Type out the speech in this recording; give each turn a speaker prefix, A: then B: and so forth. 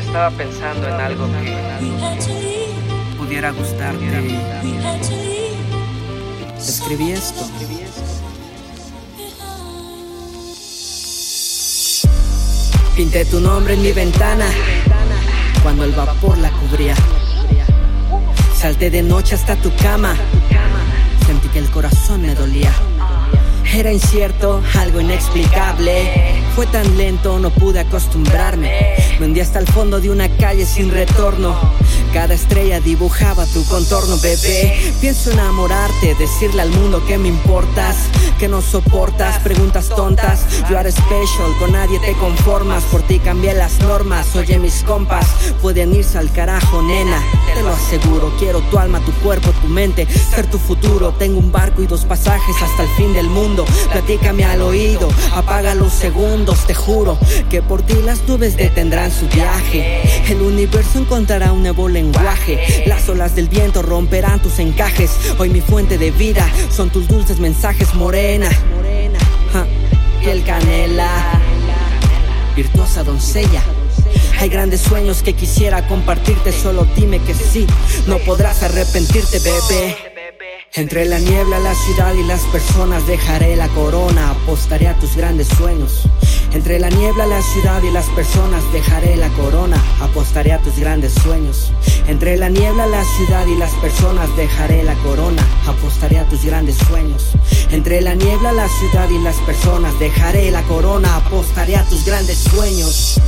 A: Estaba pensando en algo que pudiera gustarte. Escribí esto. Pinté tu nombre en mi ventana cuando el vapor la cubría. Salté de noche hasta tu cama. Sentí que el corazón me dolía. Era incierto, algo inexplicable. Fue tan lento, no pude acostumbrarme. Me hundí hasta el fondo de una calle sin retorno. Cada estrella dibujaba tu contorno, bebé. Pienso enamorarte, decirle al mundo que me importas, que no soportas preguntas tontas. You are special, con nadie te conformas. Por ti cambié las normas. Oye, mis compas pueden irse al carajo, nena. Te lo aseguro, quiero tu alma, tu cuerpo, tu mente, ser tu futuro. Tengo un barco y dos pasajes hasta el fin del mundo. Platícame al oído, apaga los segundos, te juro que por ti las nubes detendrán su viaje. El universo encontrará un nuevo lenguaje. Las olas del viento romperán tus encajes. Hoy mi fuente de vida son tus dulces mensajes, morena. Piel canela, virtuosa doncella. Hay grandes sueños que quisiera compartirte, solo dime que sí, no podrás arrepentirte, bebé. Entre la niebla, la ciudad y las personas dejaré la corona, apostaré a tus grandes sueños. Entre la niebla, la ciudad y las personas dejaré la corona, apostaré a tus grandes sueños. Entre la niebla, la ciudad y las personas dejaré la corona, apostaré a tus grandes sueños. Entre la niebla, la ciudad y las personas dejaré la corona, apostaré a tus grandes sueños.